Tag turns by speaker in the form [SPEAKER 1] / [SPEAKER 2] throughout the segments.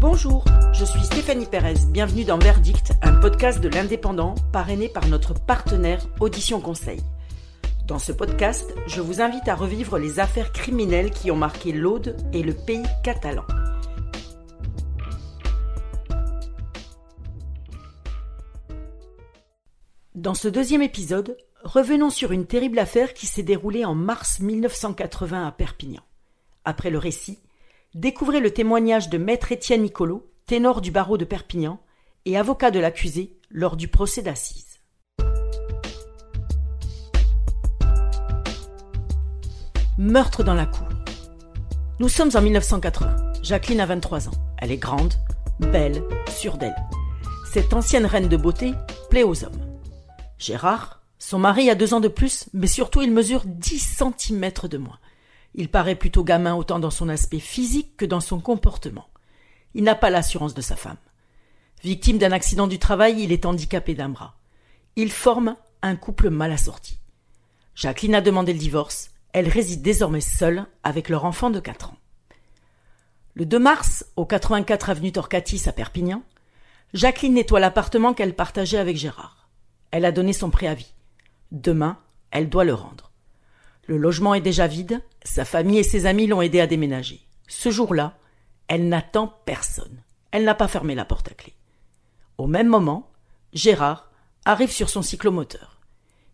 [SPEAKER 1] Bonjour, je suis Stéphanie Pérez. Bienvenue dans Verdict, un podcast de l'indépendant parrainé par notre partenaire Audition Conseil. Dans ce podcast, je vous invite à revivre les affaires criminelles qui ont marqué l'Aude et le pays catalan. Dans ce deuxième épisode, revenons sur une terrible affaire qui s'est déroulée en mars 1980 à Perpignan. Après le récit, découvrez le témoignage de maître Étienne Nicolo, ténor du barreau de Perpignan et avocat de l'accusé lors du procès d'assises. Meurtre dans la cour. Nous sommes en 1980. Jacqueline a 23 ans. Elle est grande, belle, sûre d'elle. Cette ancienne reine de beauté plaît aux hommes. Gérard, son mari a deux ans de plus, mais surtout il mesure 10 cm de moins. Il paraît plutôt gamin autant dans son aspect physique que dans son comportement. Il n'a pas l'assurance de sa femme. Victime d'un accident du travail, il est handicapé d'un bras. Ils forment un couple mal assorti. Jacqueline a demandé le divorce. Elle réside désormais seule avec leur enfant de 4 ans. Le 2 mars, au 84 avenue Torcatis à Perpignan, Jacqueline nettoie l'appartement qu'elle partageait avec Gérard. Elle a donné son préavis. Demain, elle doit le rendre. Le logement est déjà vide, sa famille et ses amis l'ont aidé à déménager. Ce jour-là, elle n'attend personne. Elle n'a pas fermé la porte à clé. Au même moment, Gérard arrive sur son cyclomoteur.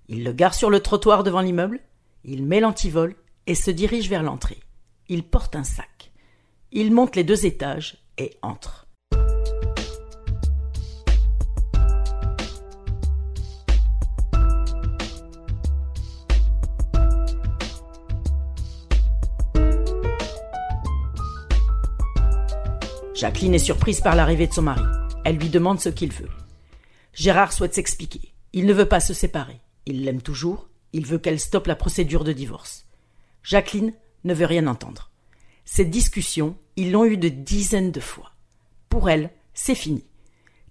[SPEAKER 1] Il le gare sur le trottoir devant l'immeuble, il met l'antivol et se dirige vers l'entrée. Il porte un sac. Il monte les deux étages et entre. Jacqueline est surprise par l'arrivée de son mari. Elle lui demande ce qu'il veut. Gérard souhaite s'expliquer. Il ne veut pas se séparer. Il l'aime toujours. Il veut qu'elle stoppe la procédure de divorce. Jacqueline ne veut rien entendre. Cette discussion, ils l'ont eue de dizaines de fois. Pour elle, c'est fini.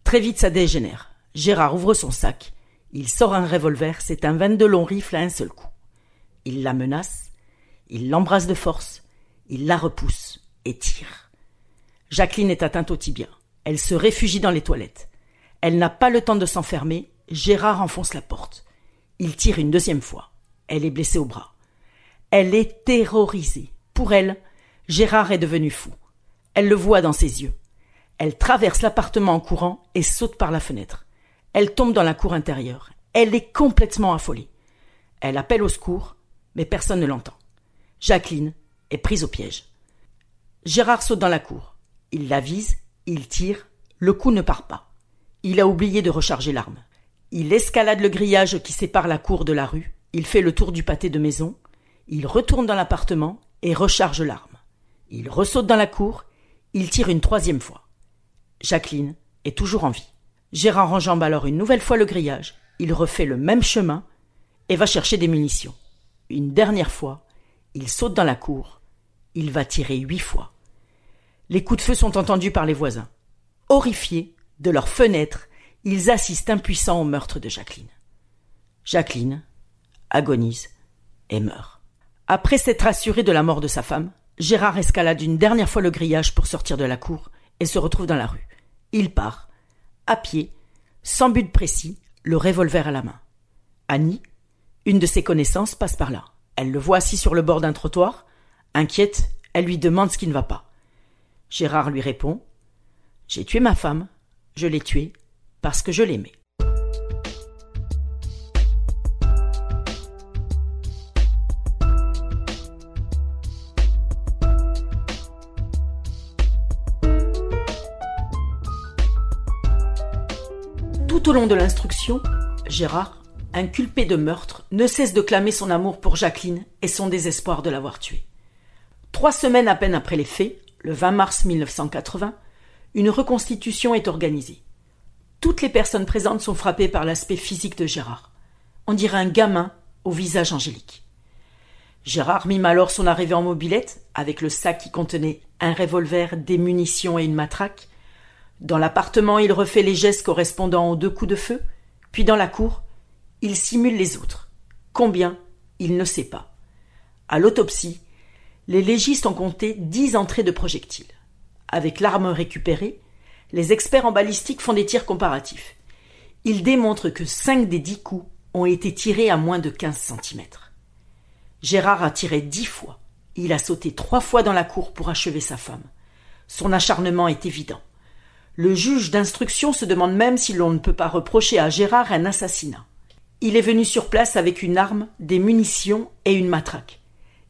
[SPEAKER 1] Très vite, ça dégénère. Gérard ouvre son sac. Il sort un revolver, c'est un 22 long rifle à un seul coup. Il la menace, il l'embrasse de force, il la repousse et tire. Jacqueline est atteinte au tibia. Elle se réfugie dans les toilettes. Elle n'a pas le temps de s'enfermer. Gérard enfonce la porte. Il tire une deuxième fois. Elle est blessée au bras. Elle est terrorisée. Pour elle, Gérard est devenu fou. Elle le voit dans ses yeux. Elle traverse l'appartement en courant et saute par la fenêtre. Elle tombe dans la cour intérieure. Elle est complètement affolée. Elle appelle au secours, mais personne ne l'entend. Jacqueline est prise au piège. Gérard saute dans la cour. Il la vise, il tire, le coup ne part pas. Il a oublié de recharger l'arme. Il escalade le grillage qui sépare la cour de la rue, il fait le tour du pâté de maison, il retourne dans l'appartement et recharge l'arme. Il ressaute dans la cour, il tire une troisième fois. Jacqueline est toujours en vie. Gérard enjambe alors une nouvelle fois le grillage, il refait le même chemin et va chercher des munitions. Une dernière fois, il saute dans la cour, il va tirer huit fois. Les coups de feu sont entendus par les voisins. Horrifiés, de leurs fenêtres, ils assistent impuissants au meurtre de Jacqueline. Jacqueline agonise et meurt. Après s'être assuré de la mort de sa femme, Gérard escalade une dernière fois le grillage pour sortir de la cour et se retrouve dans la rue. Il part, à pied, sans but précis, le revolver à la main. Annie, une de ses connaissances, passe par là. Elle le voit assis sur le bord d'un trottoir. Inquiète, elle lui demande ce qui ne va pas. Gérard lui répond J'ai tué ma femme, je l'ai tuée parce que je l'aimais. Tout au long de l'instruction, Gérard, inculpé de meurtre, ne cesse de clamer son amour pour Jacqueline et son désespoir de l'avoir tuée. Trois semaines à peine après les faits, le 20 mars 1980, une reconstitution est organisée. Toutes les personnes présentes sont frappées par l'aspect physique de Gérard. On dirait un gamin au visage angélique. Gérard mime alors son arrivée en mobilette, avec le sac qui contenait un revolver, des munitions et une matraque. Dans l'appartement, il refait les gestes correspondant aux deux coups de feu, puis dans la cour, il simule les autres. Combien Il ne sait pas. À l'autopsie, les légistes ont compté dix entrées de projectiles. avec l'arme récupérée, les experts en balistique font des tirs comparatifs. Ils démontrent que cinq des dix coups ont été tirés à moins de 15 cm. Gérard a tiré dix fois. Il a sauté trois fois dans la cour pour achever sa femme. Son acharnement est évident. Le juge d'instruction se demande même si l'on ne peut pas reprocher à Gérard un assassinat. Il est venu sur place avec une arme, des munitions et une matraque.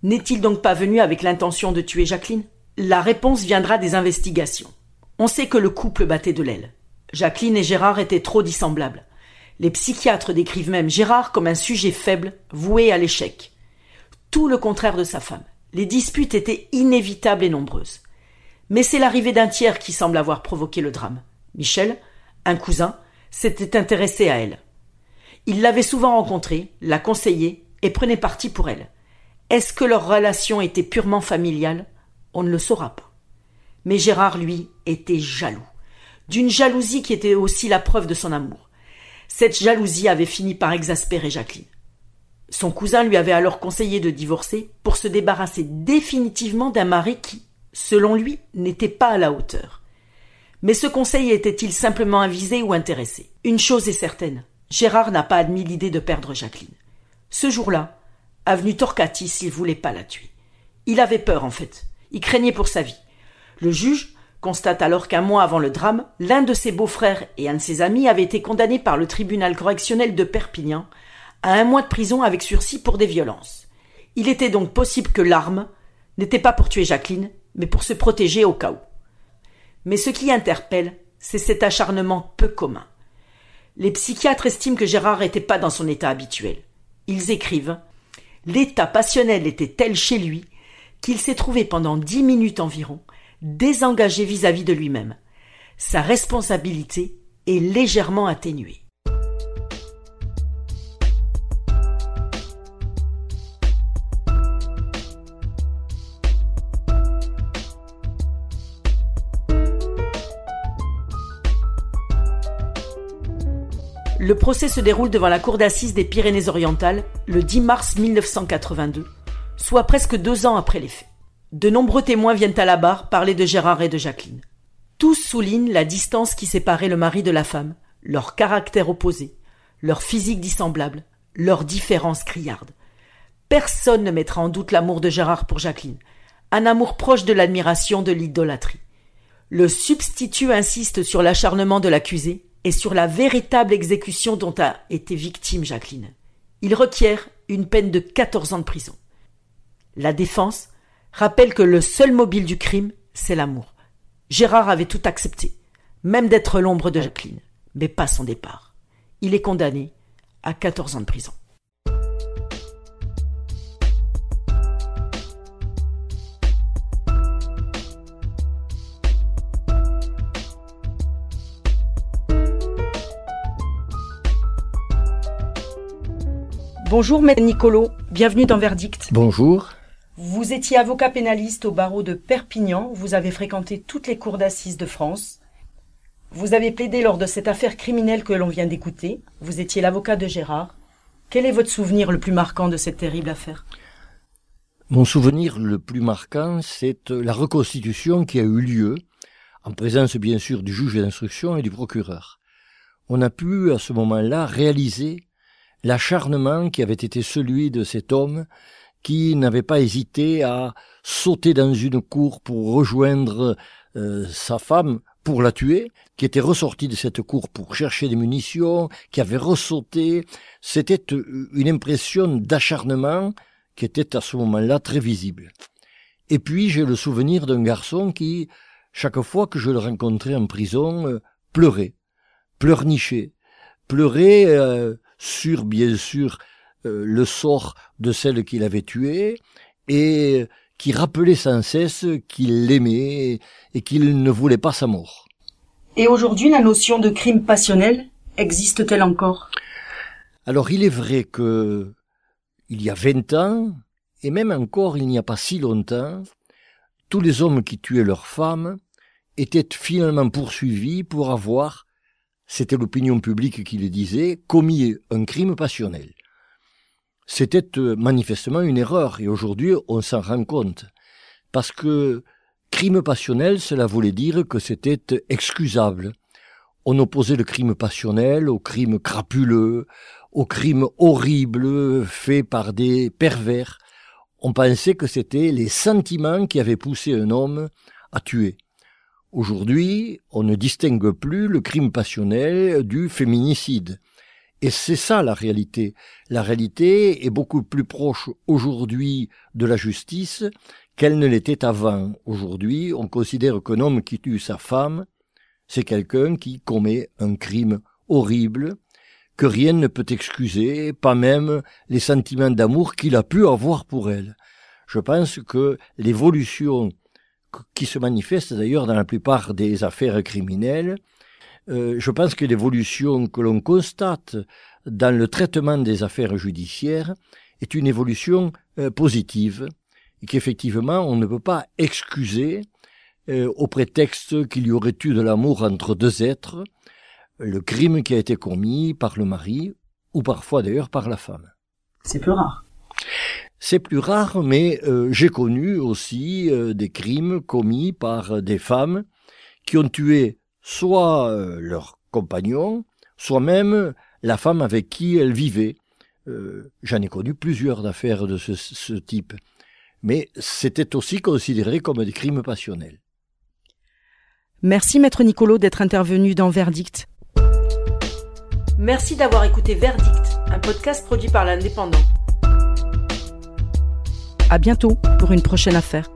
[SPEAKER 1] N'est-il donc pas venu avec l'intention de tuer Jacqueline? La réponse viendra des investigations. On sait que le couple battait de l'aile. Jacqueline et Gérard étaient trop dissemblables. Les psychiatres décrivent même Gérard comme un sujet faible, voué à l'échec. Tout le contraire de sa femme. Les disputes étaient inévitables et nombreuses. Mais c'est l'arrivée d'un tiers qui semble avoir provoqué le drame. Michel, un cousin, s'était intéressé à elle. Il l'avait souvent rencontrée, l'a conseillée et prenait parti pour elle. Est-ce que leur relation était purement familiale? On ne le saura pas. Mais Gérard, lui, était jaloux. D'une jalousie qui était aussi la preuve de son amour. Cette jalousie avait fini par exaspérer Jacqueline. Son cousin lui avait alors conseillé de divorcer pour se débarrasser définitivement d'un mari qui, selon lui, n'était pas à la hauteur. Mais ce conseil était-il simplement avisé ou intéressé? Une chose est certaine, Gérard n'a pas admis l'idée de perdre Jacqueline. Ce jour-là, Avenue Torquatis, il voulait pas la tuer. Il avait peur, en fait. Il craignait pour sa vie. Le juge constate alors qu'un mois avant le drame, l'un de ses beaux-frères et un de ses amis avaient été condamnés par le tribunal correctionnel de Perpignan à un mois de prison avec sursis pour des violences. Il était donc possible que l'arme n'était pas pour tuer Jacqueline, mais pour se protéger au cas où. Mais ce qui interpelle, c'est cet acharnement peu commun. Les psychiatres estiment que Gérard n'était pas dans son état habituel. Ils écrivent L'état passionnel était tel chez lui qu'il s'est trouvé pendant dix minutes environ désengagé vis-à-vis de lui-même. Sa responsabilité est légèrement atténuée. Le procès se déroule devant la cour d'assises des Pyrénées-Orientales le 10 mars 1982, soit presque deux ans après les faits. De nombreux témoins viennent à la barre parler de Gérard et de Jacqueline. Tous soulignent la distance qui séparait le mari de la femme, leur caractère opposé, leur physique dissemblable, leurs différences criardes. Personne ne mettra en doute l'amour de Gérard pour Jacqueline, un amour proche de l'admiration, de l'idolâtrie. Le substitut insiste sur l'acharnement de l'accusé et sur la véritable exécution dont a été victime Jacqueline. Il requiert une peine de 14 ans de prison. La défense rappelle que le seul mobile du crime, c'est l'amour. Gérard avait tout accepté, même d'être l'ombre de Jacqueline, mais pas son départ. Il est condamné à 14 ans de prison. Bonjour Maître Nicolo, bienvenue dans Verdict.
[SPEAKER 2] Bonjour.
[SPEAKER 1] Vous étiez avocat pénaliste au barreau de Perpignan, vous avez fréquenté toutes les cours d'assises de France. Vous avez plaidé lors de cette affaire criminelle que l'on vient d'écouter. Vous étiez l'avocat de Gérard. Quel est votre souvenir le plus marquant de cette terrible affaire?
[SPEAKER 2] Mon souvenir le plus marquant, c'est la reconstitution qui a eu lieu, en présence bien sûr du juge d'instruction et du procureur. On a pu à ce moment-là réaliser l'acharnement qui avait été celui de cet homme qui n'avait pas hésité à sauter dans une cour pour rejoindre euh, sa femme pour la tuer, qui était ressorti de cette cour pour chercher des munitions, qui avait ressauté. C'était une impression d'acharnement qui était à ce moment-là très visible. Et puis j'ai le souvenir d'un garçon qui, chaque fois que je le rencontrais en prison, euh, pleurait, pleurnichait, pleurait euh, sur, bien sûr, euh, le sort de celle qu'il avait tuée, et qui rappelait sans cesse qu'il l'aimait et qu'il ne voulait pas sa mort.
[SPEAKER 1] Et aujourd'hui, la notion de crime passionnel existe-t-elle encore?
[SPEAKER 2] Alors il est vrai que il y a vingt ans, et même encore il n'y a pas si longtemps, tous les hommes qui tuaient leurs femmes étaient finalement poursuivis pour avoir c'était l'opinion publique qui le disait, commis un crime passionnel. C'était euh, manifestement une erreur, et aujourd'hui on s'en rend compte. Parce que crime passionnel, cela voulait dire que c'était excusable. On opposait le crime passionnel au crime crapuleux, au crime horrible fait par des pervers. On pensait que c'était les sentiments qui avaient poussé un homme à tuer. Aujourd'hui, on ne distingue plus le crime passionnel du féminicide. Et c'est ça la réalité. La réalité est beaucoup plus proche aujourd'hui de la justice qu'elle ne l'était avant. Aujourd'hui, on considère qu'un homme qui tue sa femme, c'est quelqu'un qui commet un crime horrible, que rien ne peut excuser, pas même les sentiments d'amour qu'il a pu avoir pour elle. Je pense que l'évolution qui se manifeste d'ailleurs dans la plupart des affaires criminelles, euh, je pense que l'évolution que l'on constate dans le traitement des affaires judiciaires est une évolution euh, positive et qu'effectivement on ne peut pas excuser euh, au prétexte qu'il y aurait eu de l'amour entre deux êtres le crime qui a été commis par le mari ou parfois d'ailleurs par la femme.
[SPEAKER 1] C'est plus rare.
[SPEAKER 2] C'est plus rare, mais j'ai connu aussi des crimes commis par des femmes qui ont tué soit euh, leur compagnon, soit même la femme avec qui elle vivait. Euh, j'en ai connu plusieurs d'affaires de ce, type. Mais c'était aussi considéré comme des crimes passionnels.
[SPEAKER 3] Merci Maître Nicolo d'être intervenu dans Verdict.
[SPEAKER 1] Merci d'avoir écouté Verdict, un podcast produit par l'Indépendant.
[SPEAKER 3] À bientôt pour une prochaine affaire.